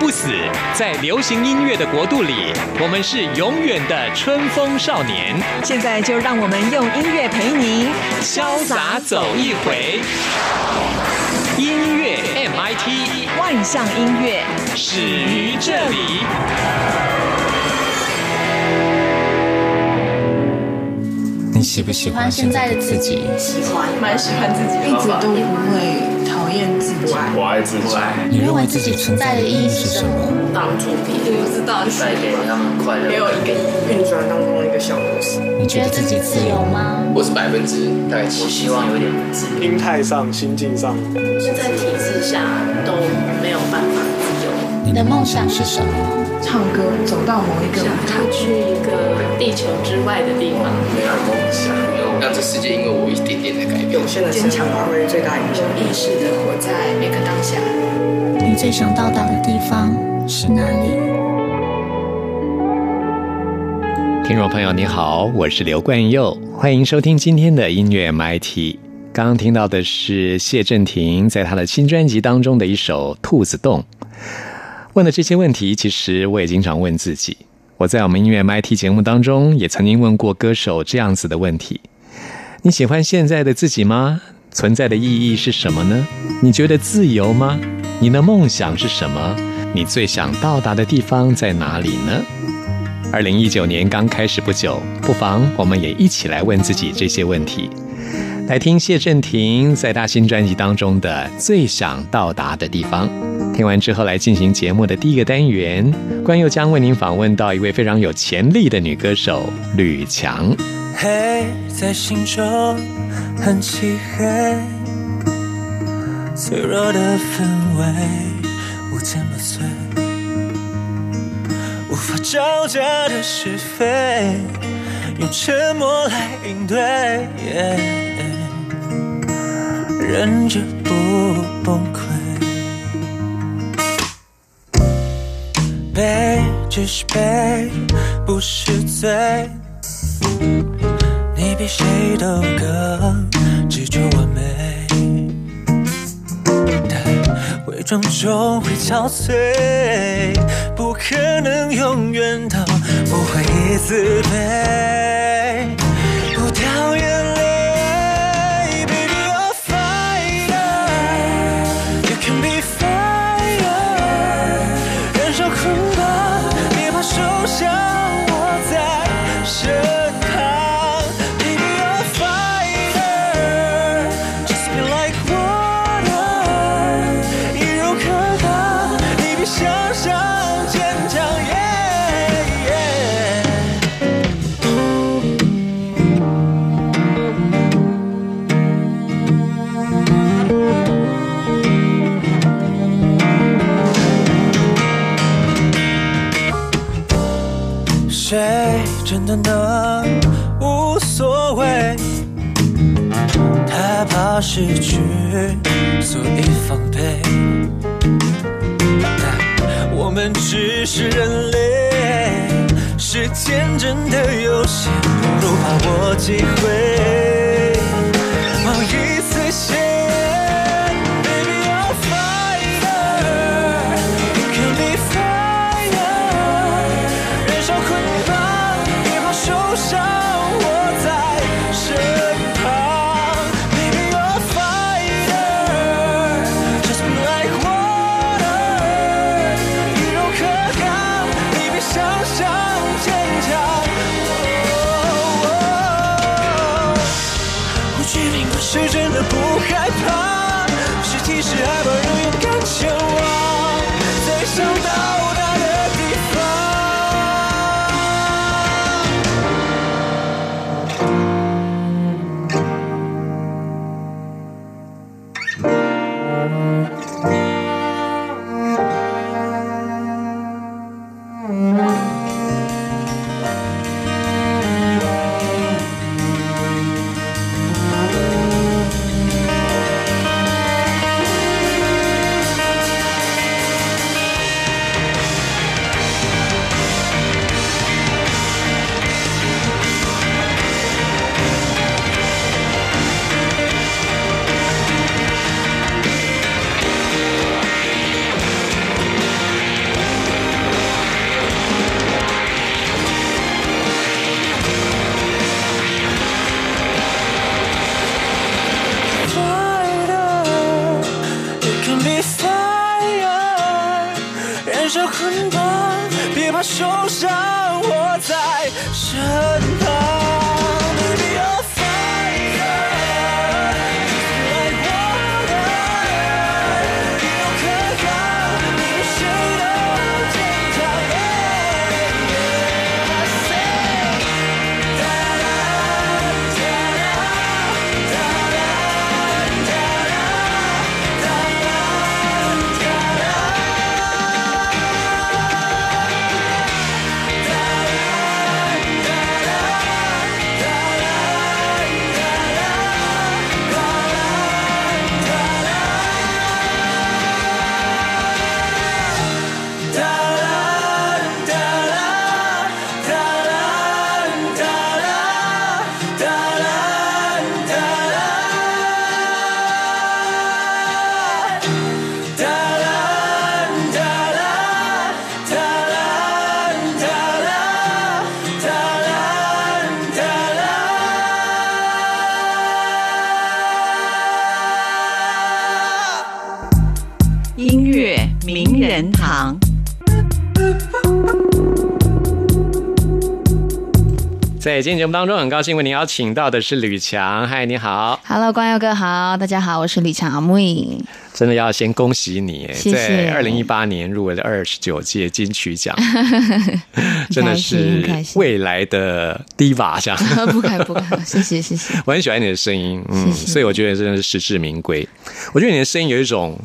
不死，在流行音乐的国度里，我们是永远的春风少年。现在就让我们用音乐陪你潇洒走一回。音乐 MIT 万象音乐始于这里。你喜不喜欢现在的自己？喜欢，蛮喜欢自己的，一直都不会讨厌自己。我爱自己。你认为自己存在的意义是什么？当主题，我不知道，你是带给他们快乐。没有一个，运转当中的一个小故事。你觉得自己自由吗？我是百分之大概七，希望有点自由。心态上、心境上，现在体制下都没有办法自由。你的梦想是什么？唱歌，走到某一个舞台，去一个地球之外的地方。没有梦想，让这世界因为我一点点的改变。有限的坚强发挥最大影响。意识的活在每个当下。你最想到达的地方是哪里？听众朋友，你好，我是刘冠佑，欢迎收听今天的音乐 MIT。刚刚听到的是谢震廷在他的新专辑当中的一首《兔子洞》。问的这些问题，其实我也经常问自己。我在我们音乐 MIT 节目当中，也曾经问过歌手这样子的问题：你喜欢现在的自己吗？存在的意义是什么呢？你觉得自由吗？你的梦想是什么？你最想到达的地方在哪里呢？二零一九年刚开始不久，不妨我们也一起来问自己这些问题。来听谢震廷在他新专辑当中的《最想到达的地方》。听完之后，来进行节目的第一个单元，关佑将为您访问到一位非常有潜力的女歌手吕强。黑在心中很漆黑，脆弱的氛围无坚不摧，无法招架的是非，用沉默来应对，忍着不崩溃。悲只是悲，不是罪。你比谁都更执着完美，但伪装终会憔悴，不可能永远都不会自卑，失去，所以防备。但我们只是人类，是天真的有限，不如把握机会，别怕受伤，我在身。今天节目当中，很高兴为您邀请到的是吕强。嗨，你好！Hello，光耀哥好，大家好，我是吕强阿木影。真的要先恭喜你，谢谢在二零一八年入围了二十九届金曲奖，真的是未来的 diva 这样。不敢不敢，谢谢谢谢。我很喜欢你的声音，嗯，谢谢所以我觉得真的是实至名归。我觉得你的声音有一种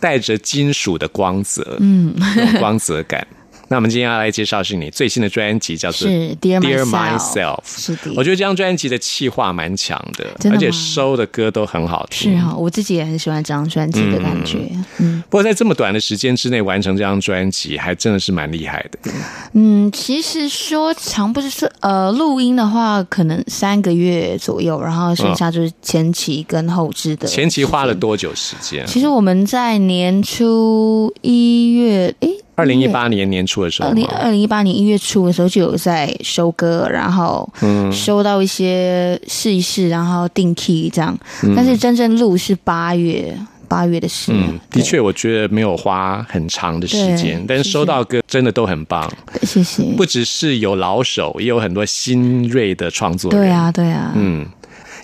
带着金属的光泽，嗯，光泽感。那我们今天要来介绍是你最新的专辑，叫做 Dear Myself。是的我觉得这张专辑的气化蛮强的，真的吗而且收的歌都很好听。是哈、我自己也很喜欢这张专辑的感觉。嗯不过在这么短的时间之内完成这张专辑，还真的是蛮厉害的。嗯，其实说长不是说呃，录音的话可能三个月左右，然后剩下就是前期跟后置的。前期花了？多久时间？其实我们在年初一月，诶，二零一八年年初的时候二零？二零一八年一月初的时候就有在收歌，然后嗯收到一些试一试，然后定 key 这样。嗯但是真正录是八月八月的事。嗯，的确，我觉得没有花很长的时间，但是收到歌真的都很棒，谢谢。不只是有老手，也有很多新锐的创作人。对啊，对啊，嗯，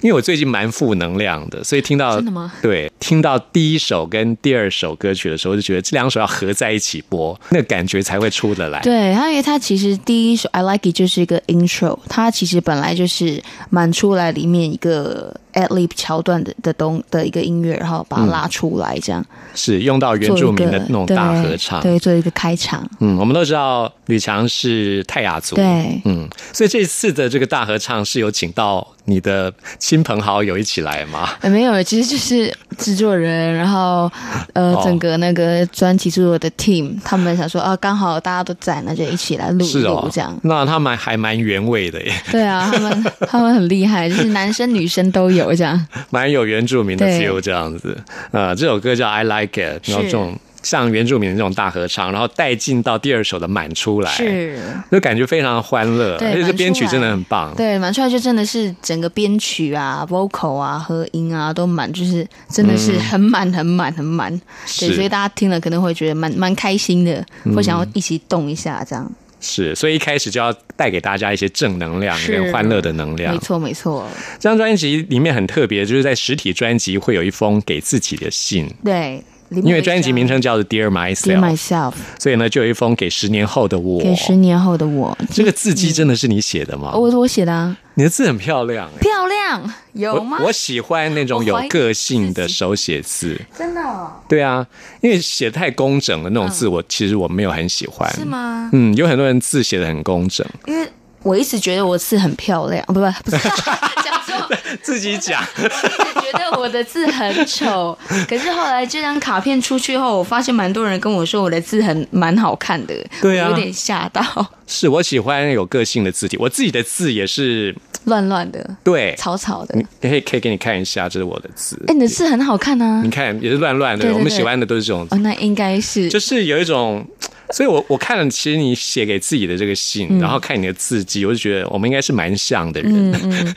因为我最近蛮负能量的，所以听到真的吗对，听到第一首跟第二首歌曲的时候，就觉得这两首要合在一起播，那个感觉才会出得来。对，它因为它其实第一首《I Like It》就是一个 intro，它其实本来就是蛮出来里面一个 ad lib 桥段的的东的一个音乐，然后把它拉出来，这样、是用到原住民的那种大合唱。对，对，做一个开场。嗯，我们都知道吕强是泰雅族，对嗯，所以这次的这个大合唱是有请到你的亲朋好友一起来吗？呃，没有，其实就是制作人，然后呃，哦整个那个专辑制作的 team，他们想说啊，刚好大家都在，那就一起来录一录，这样。那他们还蛮原味的耶，对啊，他们 他们很厉害，就是男生女生都有这样。蛮有原住民的 feel 这样子。呃，这首歌叫《I Like It》，然后这种像原住民的这种大合唱，然后带进到第二首的满出来，，是，就感觉非常欢乐，对而且这编曲真的很棒。对，满出来就真的是整个编曲啊、vocal 啊、和音啊都满，就是真的是很满、很满、很满。对，所以大家听了可能会觉得蛮蛮开心的，会想要一起动一下这样。是，所以一开始就要带给大家一些正能量跟欢乐的能量没。错，没错。这张专辑里面很特别，就是在实体专辑会有一封给自己的信，对，因为专辑名称叫做《Dear Myself》，Myself，所以呢就有一封给十年后的我。给十年后的我。这个字迹真的是你写的吗？我我写的啊，你的字很漂亮哎。漂亮，有吗？我我喜欢那种有个性的手写字。真的哦对啊，因为写太工整的那种字，我其实我没有很喜欢。是？吗？嗯，有很多人字写的很工整，因为我一直觉得我字很漂亮，不不不是，讲错。自己讲。觉得我的字很丑，可是后来这张卡片出去后，我发现蛮多人跟我说我的字很蛮好看的，对啊有点吓到，是我喜欢有个性的字体，我自己的字也是乱乱的、对。草草的。你可以可以给你看一下，这是我的字。哎、你的字很好看啊你！看也是乱乱的，对对对我们喜欢的都是这种哦，那应该是就是有一种，所以我我看了，其实你写给自己的这个信，嗯然后看你的字迹，我就觉得我们应该是蛮像的人嗯。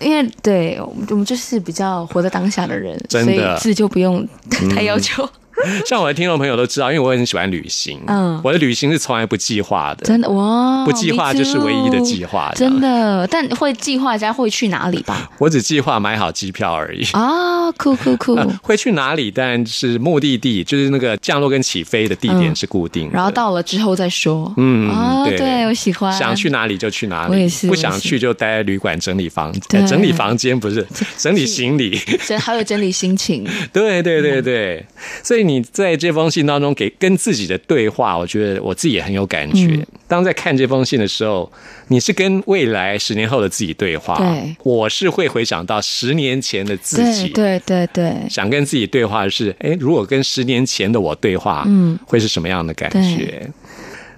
因为对我们我们就是比较活在当下的人，所以字就不用太要求。像我的听众朋友都知道，因为我很喜欢旅行，嗯我的旅行是从来不计划的，真的哇，不计划就是唯一的计划。真，的，但会计划一下会去哪里吧？我只计划买好机票而已。啊，酷酷酷！会去哪里？但是目的地就是那个降落跟起飞的地点是固定的。然后到了之后再说。嗯啊，对对我喜欢。想去哪里就去哪里，我也是不想去就待在旅馆整理房，对呃整理房间不是整理行李。真还有整理心情。对对对对，所以你在这封信当中给跟自己的对话，我觉得我自己也很有感觉。嗯当在看这封信的时候，你是跟未来十年后的自己对话，对我是会回想到十年前的自己，对对对对，想跟自己对话的是，哎，如果跟十年前的我对话，嗯会是什么样的感觉？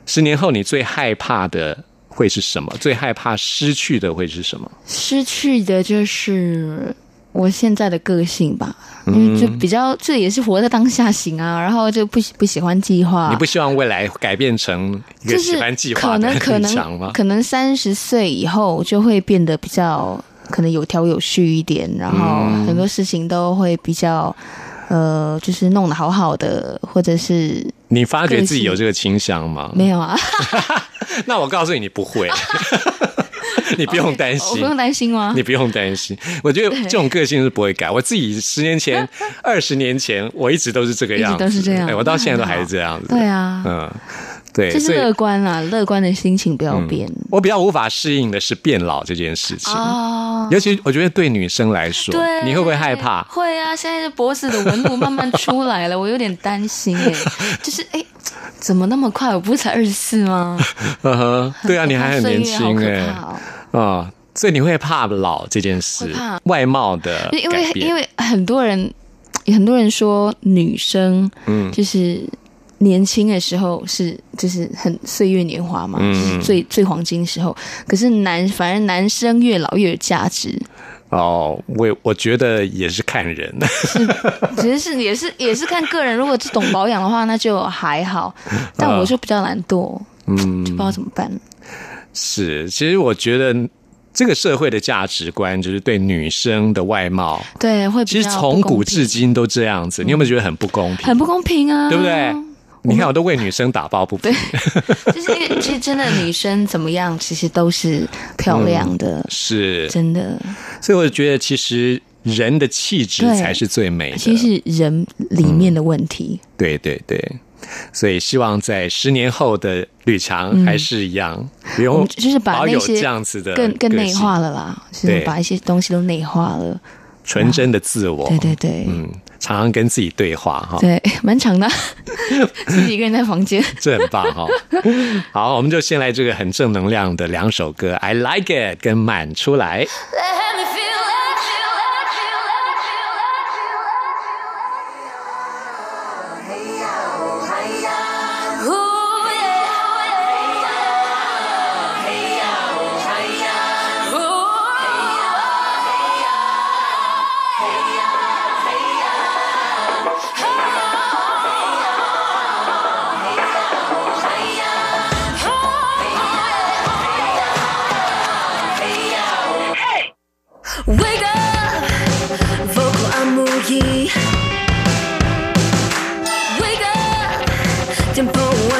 十年后你最害怕的会是什么？最害怕失去的会是什么？失去的就是我现在的个性吧，因为就比较这也是活在当下型啊，然后就不喜不喜欢计划，你不希望未来改变成一个就是喜欢计划可的能可能？可能三十岁以后就会变得比较可能有条有序一点，然后嗯。很多事情都会比较呃，就是弄得好好的，或者是你发觉自己有这个倾向吗？没有啊，那我告诉你，你不会，你不用担心，我不用担心吗？你不用担心。我觉得这种个性是不会改。我自己十年前、二十年前，我一直都是这个样子，都是这样哎我到现在都还是这样子。对啊，嗯，对，就是乐观啦，乐观的心情不要变我比较无法适应的是变老这件事情。哦。尤其我觉得对女生来说，对，你会不会害怕？会啊，现在脖子的纹路慢慢出来了，我有点担心哎，就是哎，怎么那么快？我不是才二十四吗？呵呵，对啊，你还很年轻岁哎啊，所以你会怕老这件事怕，外貌的因为因为很多人很多人说女生嗯就是年轻的时候是就是很岁月年华嘛，嗯就是最最黄金的时候。可是男反而男生越老越有价值，哦，我我觉得也是看人，其实是也是也是看个人。如果是懂保养的话，那就还好。但我就比较懒惰，嗯不知道怎么办。是，其实我觉得这个社会的价值观就是对女生的外貌，对，会其实从古至今都这样子。你有没有觉得很不公平？很不公平啊，对不对？你看，我都为女生打抱不平。就是因为其实真的女生怎么样，其实都是漂亮的，是，真的。所以我觉得其实人的气质才是最美的。其实是人里面的问题。对对对，所以希望在十年后的吕强还是一样，不用就是把那些这样子的更更内化了啦，就是把一些东西都内化了。纯真的自我。对对对，嗯，常常跟自己对话哈，对，蛮长的，自己一个人在房间。这很棒哈。好，我们就先来这个很正能量的两首歌，《I Like It》跟《满出来》。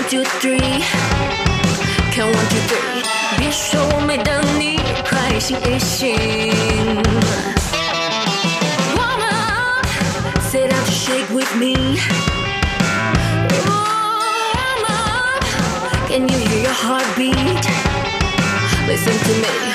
two three. Count one two three，别说我没等你，快醒一醒。Warm up, sit down to shake with me. Warm up, can you hear your heartbeat? Listen to me，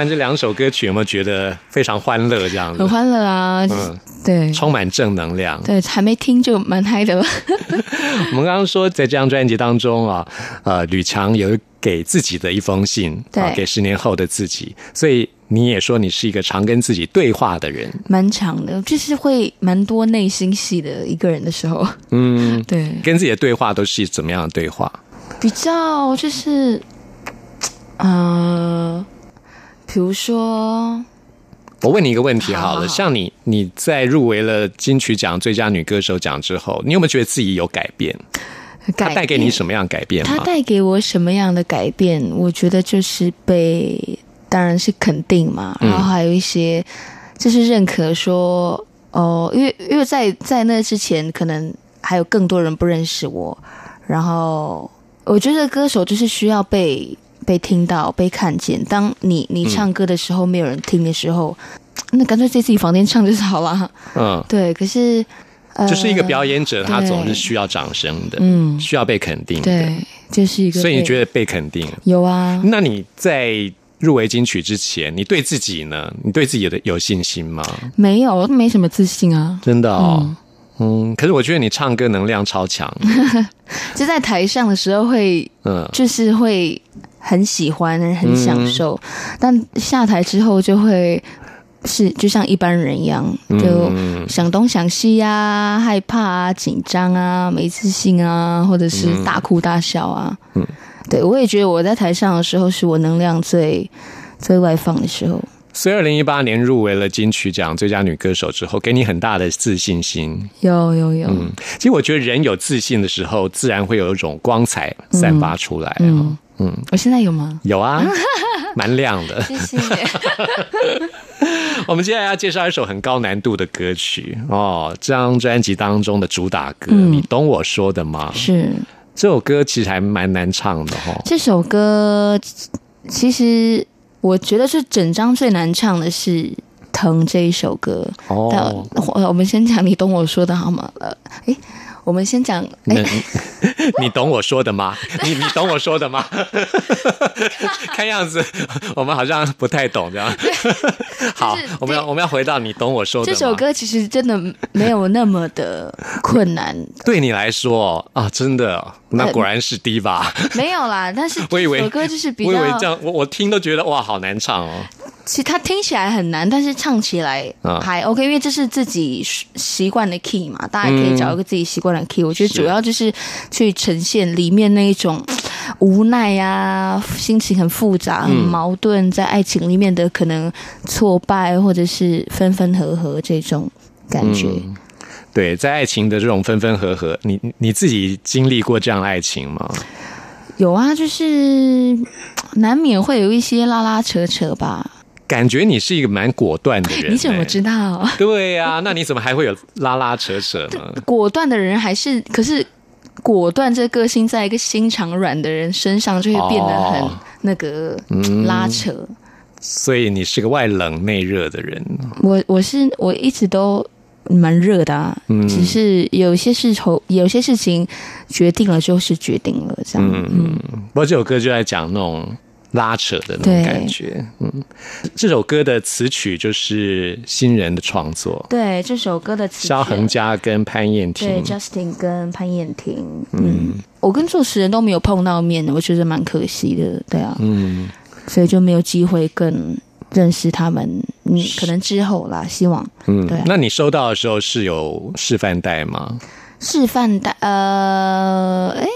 完这两首歌曲，有没有觉得非常欢乐？这样子很，欢乐啊，嗯对充满正能量。对，还没听就蛮嗨的了。我们刚刚说，在这张专辑当中啊，呃，吕强有给自己的一封信，对啊，给十年后的自己，所以你也说你是一个常跟自己对话的人，蛮长的，就是会蛮多内心戏的一个人的时候，嗯，对，跟自己的对话都是怎么样的对话？比较就是，呃，比如说，我问你一个问题好了，好好好像你你在入围了金曲奖最佳女歌手奖之后，你有没有觉得自己有改变？它带给你什么样的改变它？带给我什么样的改变？我觉得就是被，当然是肯定嘛，嗯然后还有一些就是认可说，哦，因为因为在在那之前，可能还有更多人不认识我，然后我觉得歌手就是需要被被听到、被看见。当你你唱歌的时候，没有人听的时候，那干脆在自己房间唱就是好了。嗯，对，可是。呃就是一个表演者，他总是需要掌声的，嗯需要被肯定的。对，就是一个。所以你觉得被肯定？有啊？那你在入围金曲之前，你对自己呢？你对自己的有信心吗？没有，没什么自信啊。真的哦，嗯可是我觉得你唱歌能量超强，就在台上的时候会，嗯，就是会很喜欢，很享受，嗯。但下台之后就会是就像一般人一样，就嗯想东想西啊，害怕啊，紧张啊，没自信啊，或者是大哭大笑啊。嗯。对我也觉得我在台上的时候是我能量最最外放的时候。所以二零一八年入围了金曲奖最佳女歌手之后，给你很大的自信心。有有有，嗯，其实我觉得人有自信的时候，自然会有一种光彩散发出来。嗯嗯，我现在有吗？有啊，蛮亮的。谢谢。我们接下来要介绍一首很高难度的歌曲哦，这张专辑当中的主打歌，嗯你懂我说的吗？是这首歌其实还蛮难唱的哈、哦。这首歌，其实我觉得是整张最难唱的是《疼》这一首歌。但哦，我我们先讲你懂我说的好吗？呃，诶，我们先讲，那诶，你懂我说的吗？你你懂我说的吗？看样子我们好像不太懂这样。好，我们要我们要回到你懂我说的吗这首歌其实真的没有那么的困难，对你来说啊，真的，那果然是 diva。没有啦。但是 我以为这首歌就是比我以为这较，样，我我听都觉得哇，好难唱哦。其实它听起来很难，但是唱起来啊还 OK，因为这是自己习惯的 key 嘛，大家可以找一个自己习惯的 key。我觉得主要就是去呈现里面那一种无奈啊，心情很复杂、很矛盾，在爱情里面的可能挫败或者是分分合合这种感觉。对，在爱情的这种分分合合，你你你自己经历过这样的爱情吗？有啊，就是难免会有一些拉拉扯扯吧。感觉你是一个蛮果断的人、你怎么知道？道？对呀、那你怎么还会有拉拉扯扯呢？果断的人还是，可是果断这个性，在一个心肠软的人身上就会变得很哦那个拉扯。所以你是个外冷内热的人。我我是我一直都蛮热的啊，嗯只是有些事头有些事情决定了就是决定了，这样。嗯不过这首歌就在讲那种拉扯的那种感觉。嗯，这首歌的词曲就是新人的创作，对这首歌的词曲。萧恒佳跟潘燕婷。对。Justin 跟潘燕婷，嗯，我跟作词人都没有碰到面，我觉得蛮可惜的，对啊，嗯，所以就没有机会更认识他们，嗯，可能之后啦，希望。嗯。对啊。那你收到的时候是有示范带吗？示范带，呃，哎，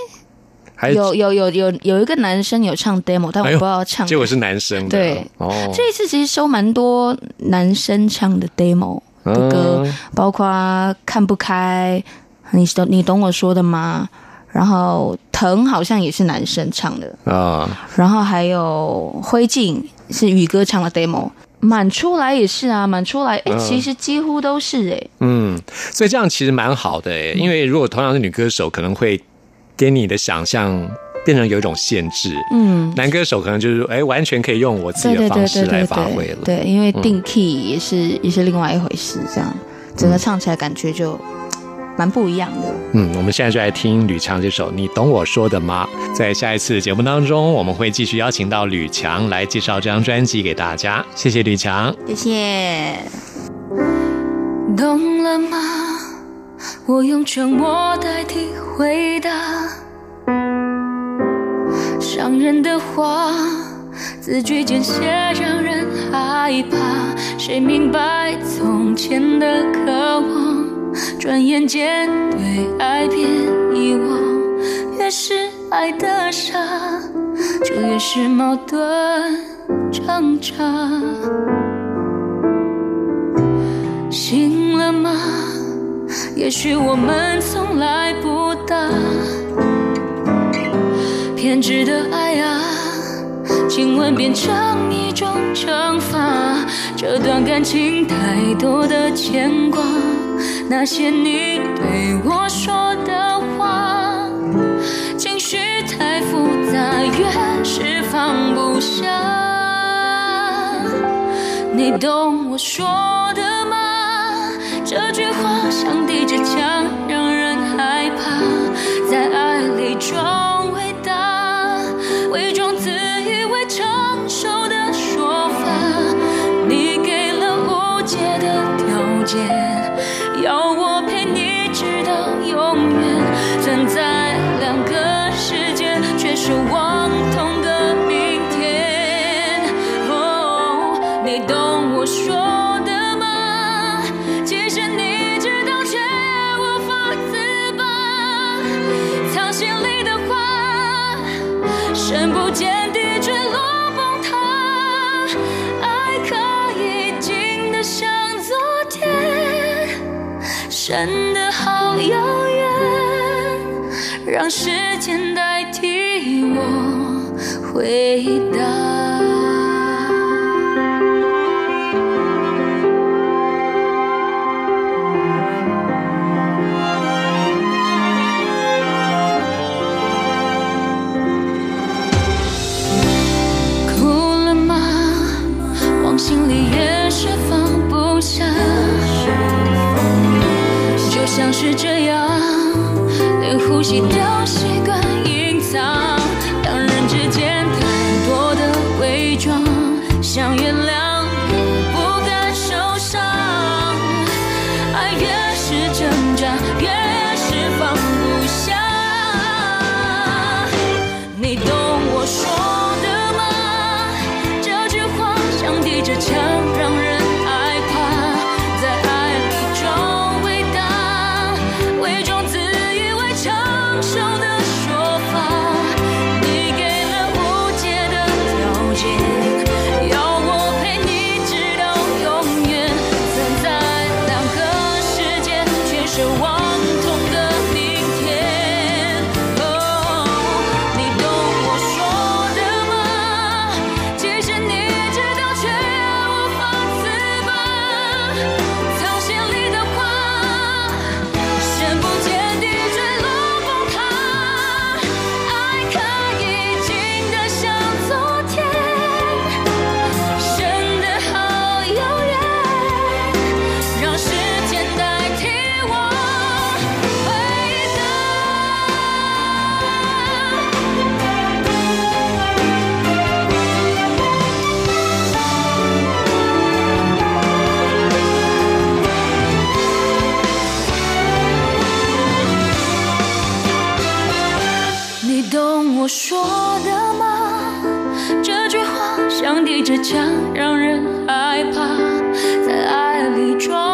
还有有有有有一个男生有唱 demo，但我不知道唱。结果是男生的。对。哦，这一次其实收蛮多男生唱的 demo 的歌，嗯包括看不开，你懂你懂我说的吗？然后疼好像也是男生唱的，啊，然后还有灰烬是宇哥唱的 demo，满出来也是啊，满出来，哎、其实几乎都是哎、嗯，所以这样其实蛮好的嗯诶，因为如果同样是女歌手，可能会给你的想象变成有一种限制。嗯，男歌手可能就是哎，完全可以用我自己对对对的方式来发挥了。对，因为定 key 也是、也是另外一回事，这样整个唱起来感觉就蛮不一样的。嗯，我们现在就来听吕强这首《你懂我说的吗》。在下一次节目当中，我们会继续邀请到吕强来介绍这张专辑给大家。谢谢吕强。谢谢。懂了吗？我用沉默代替回答，伤人的话，字句间写让人害怕。谁明白从前的渴望，转眼间对爱变遗忘。越是爱的傻，就越是矛盾挣扎。醒了吗？也许我们从来不大，偏执的爱啊，亲吻变成一种惩罚。这段感情太多的牵挂，那些你对我说的话，情绪太复杂，越是放不下。你懂我说的？这句话像抵着枪，时间代替我回答。哭了吗？往心里也是放不下，就像是这样，连呼吸都我说的吗？这句话像滴着枪，让人害怕。在爱里装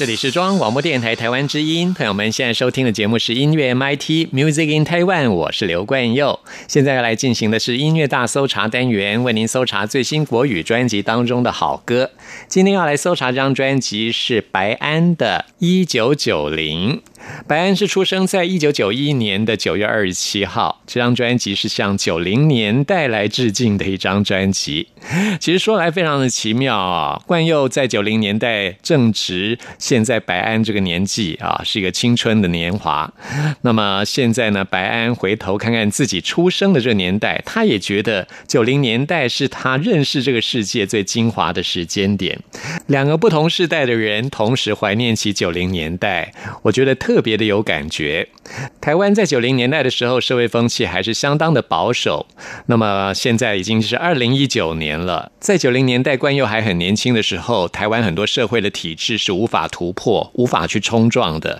这里是中央广播电台台湾之音，朋友们现在收听的节目是音乐 MIT Music in Taiwan，我是刘冠佑。现在要来进行的是音乐大搜查单元，为您搜查最新国语专辑当中的好歌。今天要来搜查这张专辑是白安的《一九九零》。白安是出生在一九九一年的九月二十七号，这张专辑是向九零年代来致敬的一张专辑。其实说来非常的奇妙啊，冠佑在九零年代正值现在白安这个年纪啊，是一个青春的年华。那么现在呢，白安回头看看自己出生的这个年代，他也觉得九零年代是他认识这个世界最精华的时间点。两个不同世代的人同时怀念起九零年代，我觉得特别的有感觉。台湾在九零年代的时候，社会风气还是相当的保守。那么现在已经是二零一九年了，在九零年代关佑还很年轻的时候，台湾很多社会的体制是无法突破、无法去冲撞的。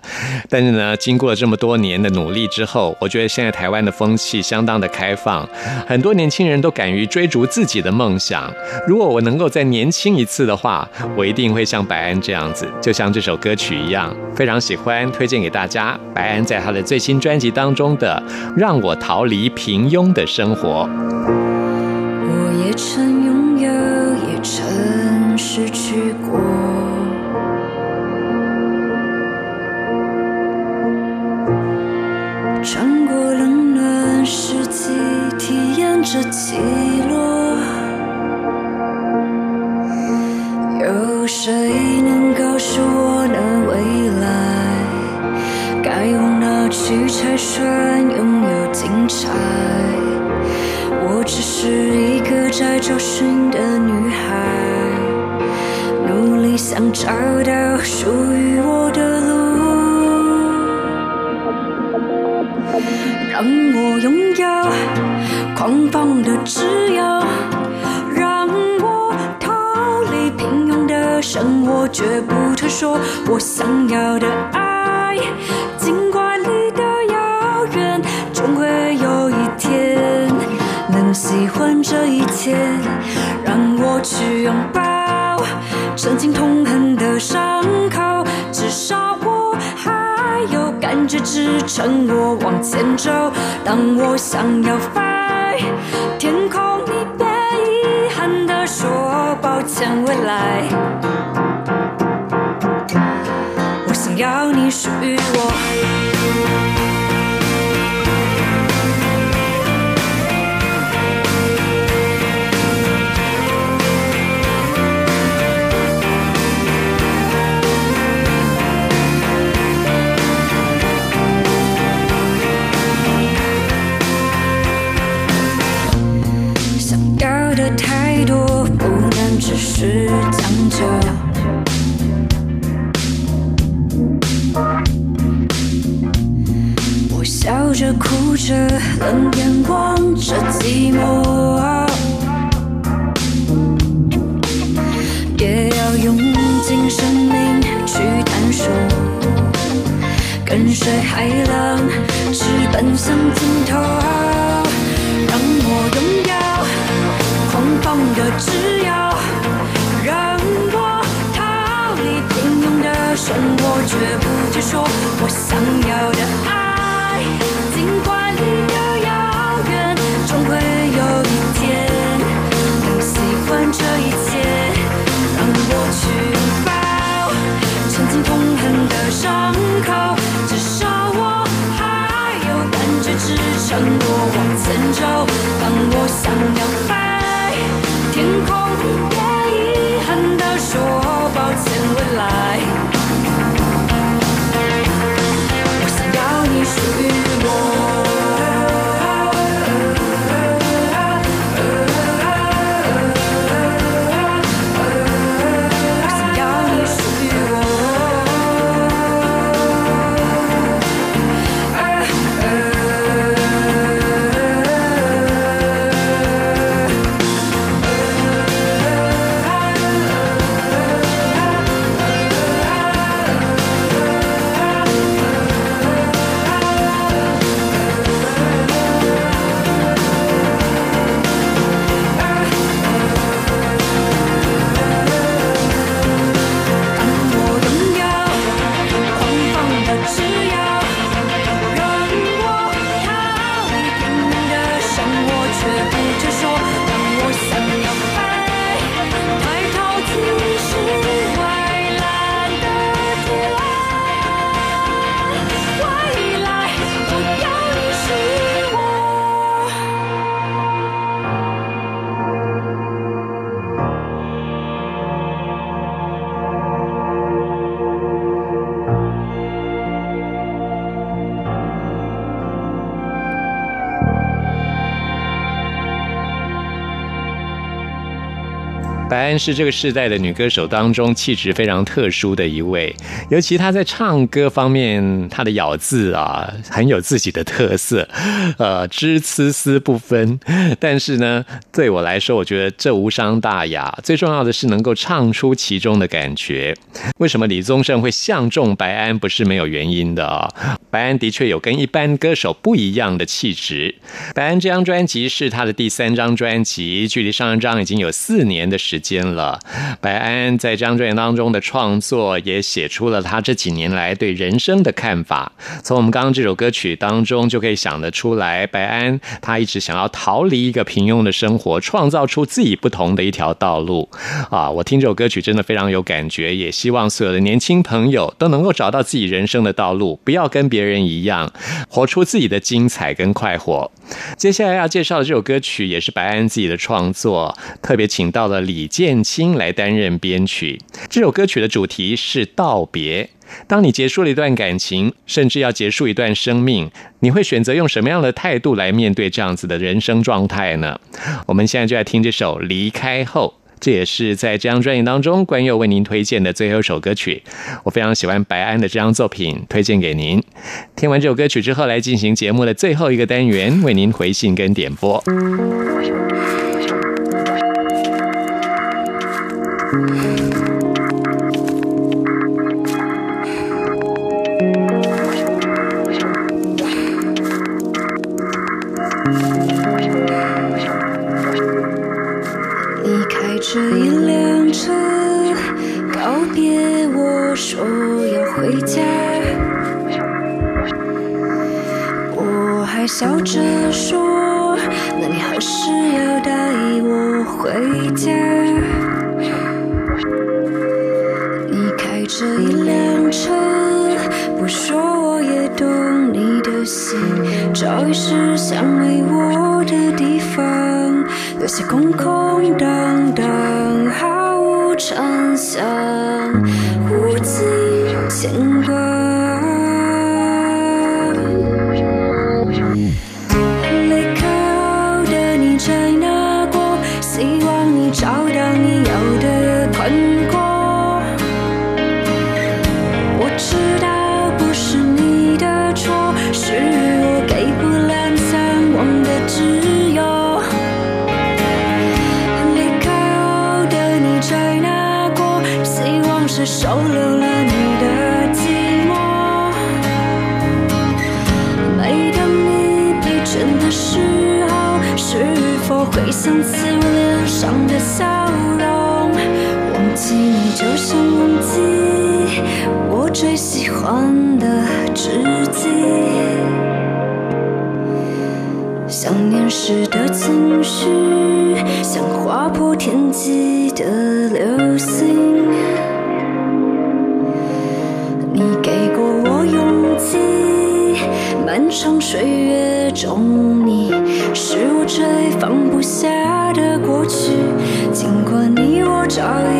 但是呢，经过了这么多年的努力之后，我觉得现在台湾的风气相当的开放，很多年轻人都敢于追逐自己的梦想。如果我能够再年轻一次的话，我一定会像白安这样子，就像这首歌曲一样，非常喜欢，推荐给大家。白安在他的最新专辑当中的《让我逃离平庸的生活》。我也曾着起落。有谁能告诉我那未来？该往哪去才算拥有精彩？我只是一个在找寻的女孩，努力想找到属于我的路。让我拥有狂放的自由，让我逃离平庸的生活，绝不退缩。我想要的爱，尽管离得遥远，终会有一天能喜欢这一切。让我去拥抱曾经痛恨的伤口，至少我还有感觉支撑我往前走。当我想要飞，天空你别遗憾地说抱歉，未来。我想要你属于我。是将就。我笑着哭着，冷眼望着寂寞，也要用尽生命去探索，跟随海浪，直奔向尽头。让我拥有狂放的自由，但我绝不接受我想要的爱，尽管离得遥远，终会有一天，能习惯这一切。让我去拥抱。曾经痛恨的伤口，至少我还有感觉支撑我往前走。当我想要飞，天空也遗憾地说抱。歉。未来。安是这个世代的女歌手当中气质非常特殊的一位，尤其她在唱歌方面，她的咬字啊很有自己的特色，呃，知呲丝不分。但是呢，对我来说，我觉得这无伤大雅。最重要的是能够唱出其中的感觉。为什么李宗盛会相中白安，不是没有原因的啊、白安的确有跟一般歌手不一样的气质。白安这张专辑是他的第三张专辑，距离上一张已经有四年的时间了。白安在张专辑当中的创作，也写出了他这几年来对人生的看法。从我们刚刚这首歌曲当中，就可以想得出来，白安他一直想要逃离一个平庸的生活，创造出自己不同的一条道路。啊，我听这首歌曲真的非常有感觉，也希望所有的年轻朋友都能够找到自己人生的道路，不要跟别人一样，活出自己的精彩跟快活。接下来要介绍的这首歌曲也是白安自己的创作，特别请到了李健燕青来担任编曲。这首歌曲的主题是道别。当你结束了一段感情，甚至要结束一段生命，你会选择用什么样的态度来面对这样子的人生状态呢？我们现在就来听这首《离开后》。这也是在这张专辑当中，关佑为您推荐的最后一首歌曲。我非常喜欢白安的这张作品，推荐给您。听完这首歌曲之后，来进行节目的最后一个单元，为您回信跟点播。离找一世想没我的地方。有些空空荡荡，毫无长相，无尽牵挂。最喜欢的自己。想念时的情绪，像划破天际的流星。你给过我勇气，漫长岁月中，你是我最放不下的过去。尽管你我早已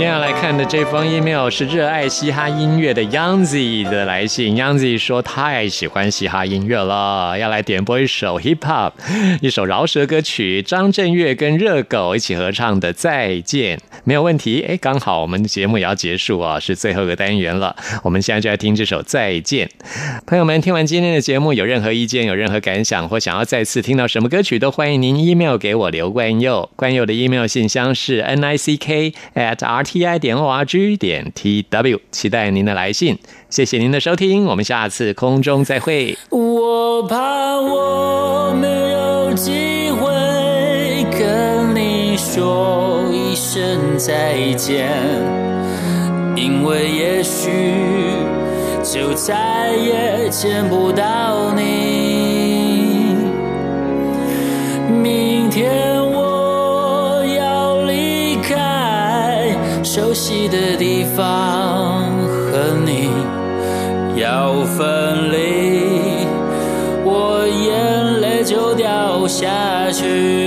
接下来看的这封 email 是热爱嘻哈音乐的 Youngzy 的来信。Youngzy 说太喜欢嘻哈音乐了，要来点播一首 hip hop，一首饶舌歌曲，张震岳跟热狗一起合唱的《再见》，没有问题。哎，刚好我们节目也要结束啊，是最后一个单元了。我们现在就来听这首《再见》。朋友们，听完今天的节目，有任何意见、有任何感想，或想要再次听到什么歌曲，都欢迎您 email 给我刘冠佑。冠佑的 email 信箱是 n i c k at r t i 点 o r g 点 t w，期待您的来信。谢谢您的收听，我们下次空中再会。我怕我没有机会跟你说一声再见，因为也许就再也见不到你。明天方，和你要分离，我眼泪就掉下去。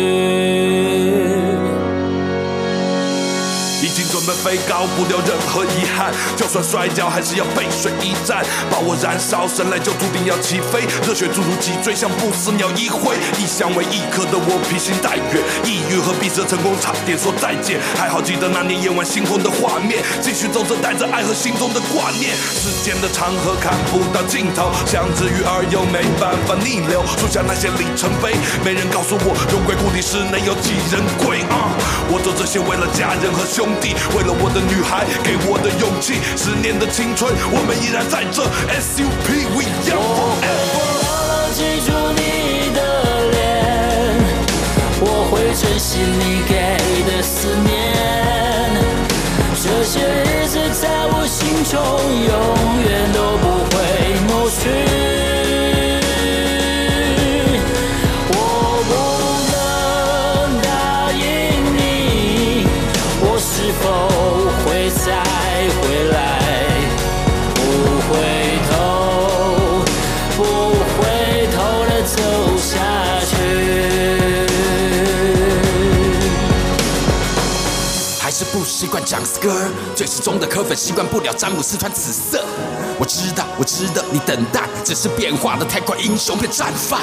飞高，不留任何遗憾。就算摔跤，还是要背水一战，把我燃烧，生来就注定要起飞。热血注入脊椎，像不死鸟一挥。一香为一颗的我披星戴月，抑郁和闭塞成功差点说再见。还好记得那年夜晚星空的画面，继续走着带着爱和心中的挂念。时间的长河看不到尽头，像只鱼儿又没办法逆流。数下那些里程碑，没人告诉我荣归故里时能有几人归啊！我做这些为了家人和兄弟，为了我的女孩给我的勇气。十年的青春，我们依然在这 SUP，We young forever。牢牢记住你的脸，我会珍惜你给的思念。这些日子在我心中永远都不会抹去。不习惯讲 skr，最始终的科粉习惯不了詹姆斯穿紫色。我知道，我知道你等待，只是变化的太快，英雄变战犯，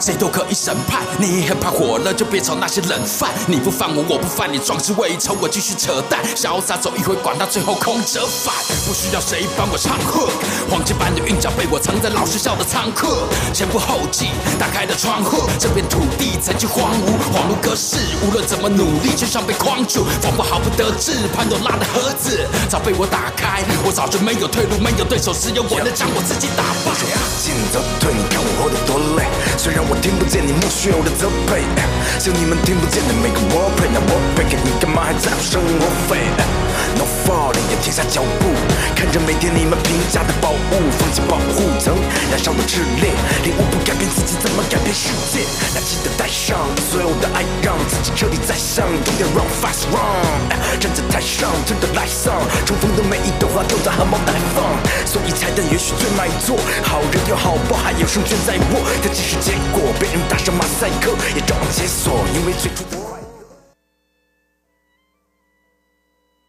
谁都可以审判。你很怕火了，就别炒那些冷饭。你不犯我，我不犯你，壮志未酬，我继续扯淡，潇洒走一回，管他最后空折返。不需要谁帮我唱 hook，黄金般的韵脚被我藏在老学校的仓库，前赴后继，打开了窗户，这片土地曾经荒芜，恍如隔世。无论怎么努力，就像被框住，仿佛毫不得志。潘多拉的盒子早被我打开，我早就没有退路，没有对手，只有我能将我自己打败。进则退，你看我活得多累。虽然我听不见你莫须有的责备，像你们听不见的每个我配，那我配给你干嘛还在乎生活费？No falling，也停下脚步，看着每天你们评价的宝物，放弃保护层，燃烧的炽烈，领悟不改变自己，怎么改变世界？那记得带上所有的爱，让自己彻底在上，终点 run fast run，站在台上，turn the lights on，重逢的每一朵花都在含苞待放，所以彩蛋也许最卖座，好人有好报，还有胜券在握，但即使结果被人打上马赛克，也照样解锁，因为最初的。